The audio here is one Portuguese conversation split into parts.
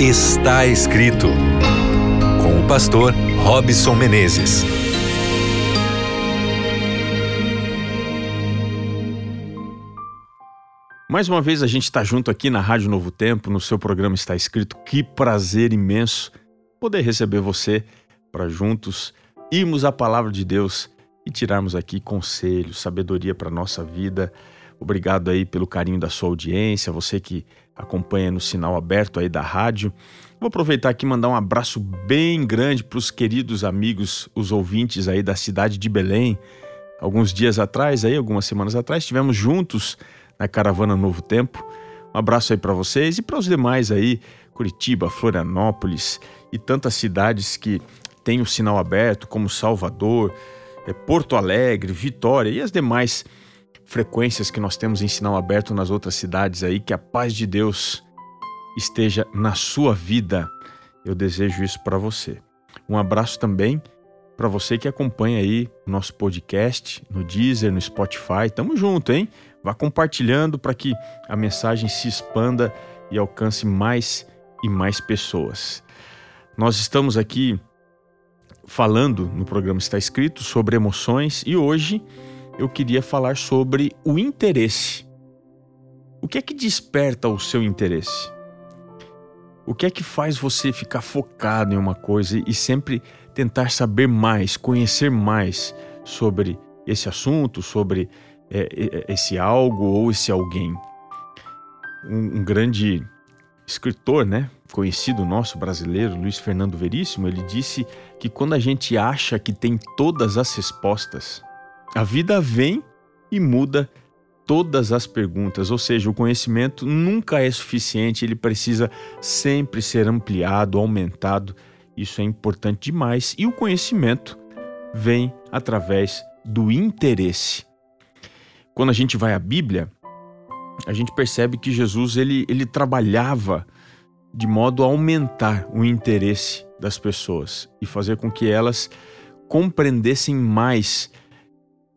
Está escrito com o pastor Robson Menezes. Mais uma vez a gente está junto aqui na Rádio Novo Tempo, no seu programa Está Escrito. Que prazer imenso poder receber você para juntos irmos à palavra de Deus e tirarmos aqui conselhos, sabedoria para nossa vida. Obrigado aí pelo carinho da sua audiência, você que acompanha no sinal aberto aí da rádio. Vou aproveitar aqui e mandar um abraço bem grande para os queridos amigos, os ouvintes aí da cidade de Belém. Alguns dias atrás, aí, algumas semanas atrás, estivemos juntos na caravana Novo Tempo. Um abraço aí para vocês e para os demais aí, Curitiba, Florianópolis e tantas cidades que têm o sinal aberto, como Salvador, é, Porto Alegre, Vitória e as demais frequências que nós temos em sinal aberto nas outras cidades aí. Que a paz de Deus esteja na sua vida. Eu desejo isso para você. Um abraço também para você que acompanha aí o nosso podcast no Deezer, no Spotify. Tamo junto, hein? Vá compartilhando para que a mensagem se expanda e alcance mais e mais pessoas. Nós estamos aqui falando no programa Está Escrito sobre emoções e hoje eu queria falar sobre o interesse. O que é que desperta o seu interesse? O que é que faz você ficar focado em uma coisa e sempre tentar saber mais, conhecer mais sobre esse assunto, sobre é, é, esse algo ou esse alguém? Um, um grande escritor, né, conhecido nosso brasileiro, Luiz Fernando Veríssimo, ele disse que quando a gente acha que tem todas as respostas, a vida vem e muda todas as perguntas, ou seja, o conhecimento nunca é suficiente, ele precisa sempre ser ampliado, aumentado. Isso é importante demais e o conhecimento vem através do interesse. Quando a gente vai à Bíblia, a gente percebe que Jesus ele, ele trabalhava de modo a aumentar o interesse das pessoas e fazer com que elas compreendessem mais,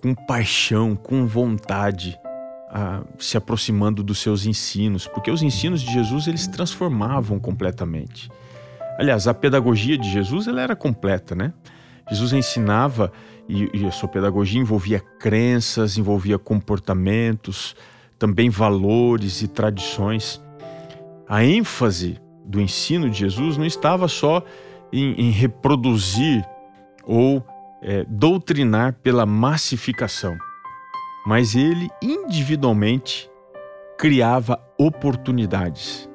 com paixão, com vontade, se aproximando dos seus ensinos, porque os ensinos de Jesus eles transformavam completamente. Aliás, a pedagogia de Jesus ela era completa, né? Jesus ensinava e, e a sua pedagogia envolvia crenças, envolvia comportamentos, também valores e tradições. A ênfase do ensino de Jesus não estava só em, em reproduzir ou é, doutrinar pela massificação, mas ele individualmente criava oportunidades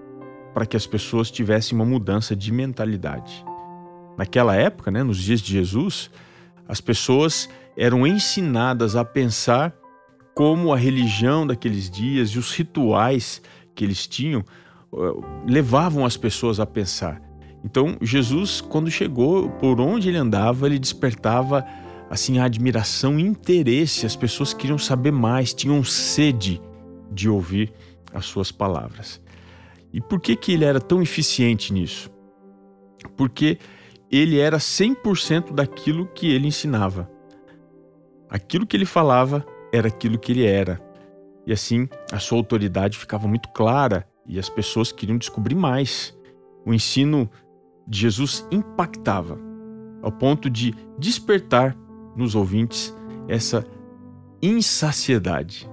para que as pessoas tivessem uma mudança de mentalidade. Naquela época, né, nos dias de Jesus, as pessoas eram ensinadas a pensar como a religião daqueles dias e os rituais que eles tinham eh, levavam as pessoas a pensar. Então, Jesus, quando chegou, por onde ele andava, ele despertava assim a admiração e interesse. As pessoas queriam saber mais, tinham sede de ouvir as suas palavras. E por que que ele era tão eficiente nisso? Porque ele era 100% daquilo que ele ensinava. Aquilo que ele falava era aquilo que ele era. E assim, a sua autoridade ficava muito clara e as pessoas queriam descobrir mais. O ensino de Jesus impactava, ao ponto de despertar nos ouvintes essa insaciedade,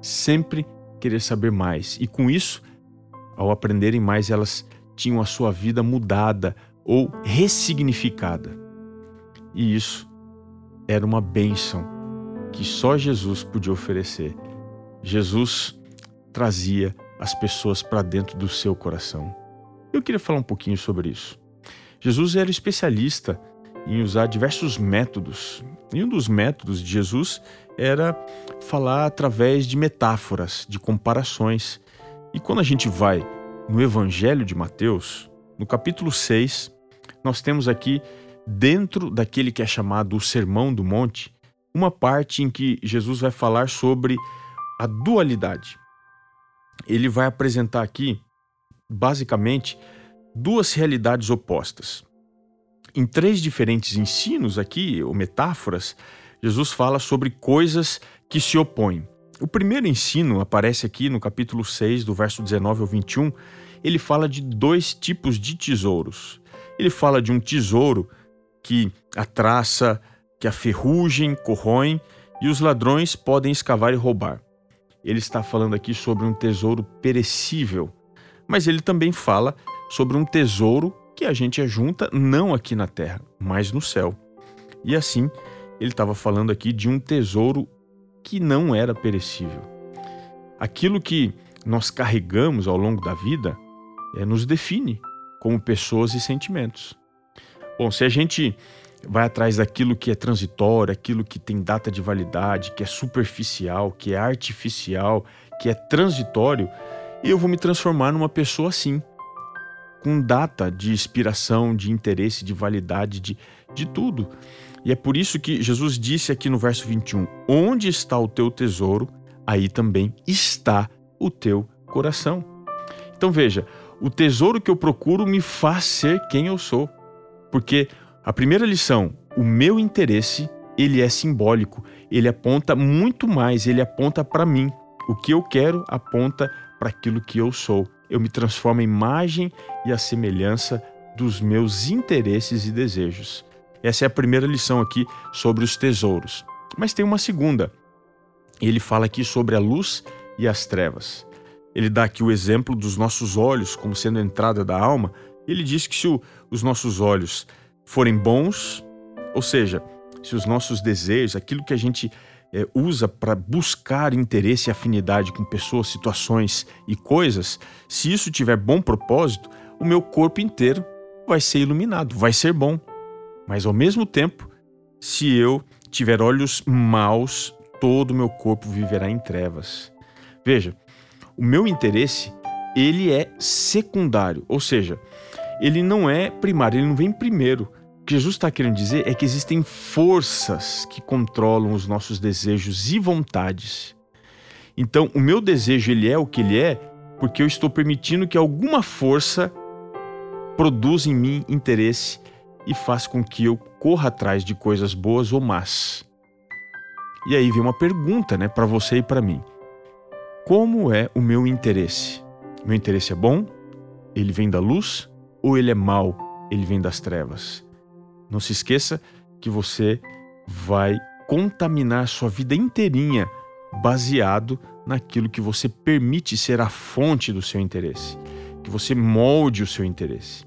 sempre querer saber mais. E com isso, ao aprenderem mais, elas tinham a sua vida mudada ou ressignificada. E isso era uma bênção que só Jesus podia oferecer. Jesus trazia as pessoas para dentro do seu coração. Eu queria falar um pouquinho sobre isso. Jesus era especialista em usar diversos métodos. E um dos métodos de Jesus era falar através de metáforas, de comparações. E quando a gente vai no Evangelho de Mateus, no capítulo 6, nós temos aqui, dentro daquele que é chamado o Sermão do Monte, uma parte em que Jesus vai falar sobre a dualidade. Ele vai apresentar aqui, basicamente, duas realidades opostas. Em três diferentes ensinos aqui, ou metáforas, Jesus fala sobre coisas que se opõem. O primeiro ensino aparece aqui no capítulo 6, do verso 19 ao 21, ele fala de dois tipos de tesouros. Ele fala de um tesouro que a traça, que a ferrugem corroem e os ladrões podem escavar e roubar. Ele está falando aqui sobre um tesouro perecível, mas ele também fala sobre um tesouro que a gente ajunta não aqui na terra, mas no céu. E assim, ele estava falando aqui de um tesouro que não era perecível. Aquilo que nós carregamos ao longo da vida é, nos define como pessoas e sentimentos. Bom, se a gente vai atrás daquilo que é transitório, aquilo que tem data de validade, que é superficial, que é artificial, que é transitório, eu vou me transformar numa pessoa assim, com data de inspiração, de interesse, de validade, de, de tudo. E é por isso que Jesus disse aqui no verso 21: Onde está o teu tesouro, aí também está o teu coração. Então veja, o tesouro que eu procuro me faz ser quem eu sou. Porque a primeira lição, o meu interesse, ele é simbólico, ele aponta muito mais, ele aponta para mim. O que eu quero aponta para aquilo que eu sou. Eu me transformo em imagem e a semelhança dos meus interesses e desejos. Essa é a primeira lição aqui sobre os tesouros. Mas tem uma segunda. Ele fala aqui sobre a luz e as trevas. Ele dá aqui o exemplo dos nossos olhos como sendo a entrada da alma. Ele diz que se o, os nossos olhos forem bons, ou seja, se os nossos desejos, aquilo que a gente é, usa para buscar interesse e afinidade com pessoas, situações e coisas, se isso tiver bom propósito, o meu corpo inteiro vai ser iluminado, vai ser bom. Mas ao mesmo tempo, se eu tiver olhos maus, todo o meu corpo viverá em trevas. Veja, o meu interesse, ele é secundário, ou seja, ele não é primário, ele não vem primeiro. O que Jesus está querendo dizer é que existem forças que controlam os nossos desejos e vontades. Então, o meu desejo ele é o que ele é porque eu estou permitindo que alguma força produza em mim interesse e faz com que eu corra atrás de coisas boas ou más. E aí vem uma pergunta, né, para você e para mim. Como é o meu interesse? Meu interesse é bom? Ele vem da luz ou ele é mau? Ele vem das trevas? Não se esqueça que você vai contaminar sua vida inteirinha baseado naquilo que você permite ser a fonte do seu interesse, que você molde o seu interesse.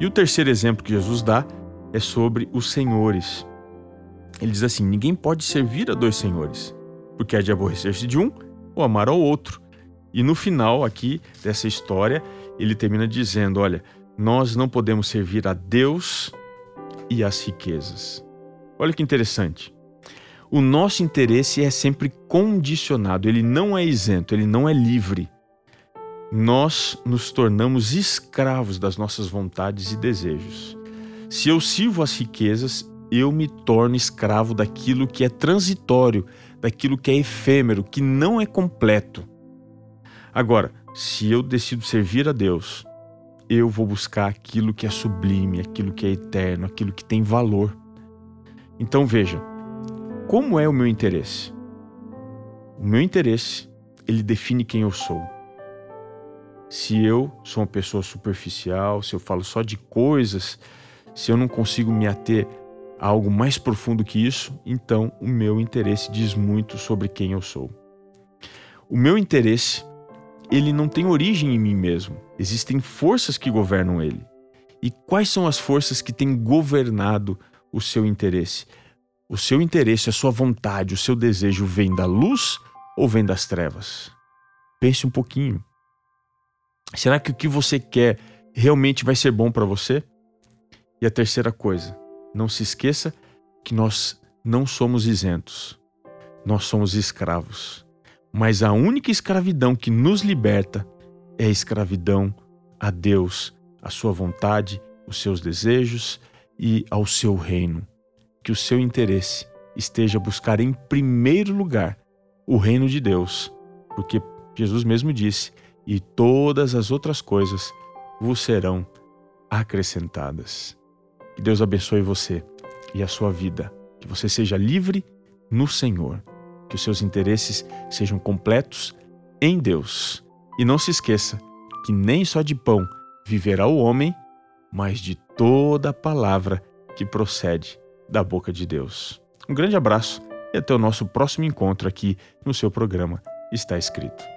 E o terceiro exemplo que Jesus dá é sobre os senhores. Ele diz assim: ninguém pode servir a dois senhores, porque há de aborrecer-se de um ou amar ao outro. E no final aqui dessa história, ele termina dizendo: olha, nós não podemos servir a Deus e às riquezas. Olha que interessante. O nosso interesse é sempre condicionado, ele não é isento, ele não é livre nós nos tornamos escravos das nossas vontades e desejos. Se eu sirvo as riquezas, eu me torno escravo daquilo que é transitório, daquilo que é efêmero, que não é completo. Agora, se eu decido servir a Deus, eu vou buscar aquilo que é sublime, aquilo que é eterno, aquilo que tem valor. Então veja, como é o meu interesse? O meu interesse, ele define quem eu sou se eu sou uma pessoa superficial, se eu falo só de coisas, se eu não consigo me ater a algo mais profundo que isso, então o meu interesse diz muito sobre quem eu sou. O meu interesse, ele não tem origem em mim mesmo. Existem forças que governam ele. E quais são as forças que têm governado o seu interesse? O seu interesse, a sua vontade, o seu desejo vem da luz ou vem das trevas? Pense um pouquinho. Será que o que você quer realmente vai ser bom para você? E a terceira coisa, não se esqueça que nós não somos isentos. Nós somos escravos. Mas a única escravidão que nos liberta é a escravidão a Deus, a sua vontade, os seus desejos e ao seu reino. Que o seu interesse esteja a buscar em primeiro lugar o reino de Deus, porque Jesus mesmo disse e todas as outras coisas vos serão acrescentadas. Que Deus abençoe você e a sua vida. Que você seja livre no Senhor. Que os seus interesses sejam completos em Deus. E não se esqueça que nem só de pão viverá o homem, mas de toda palavra que procede da boca de Deus. Um grande abraço e até o nosso próximo encontro aqui no seu programa Está Escrito.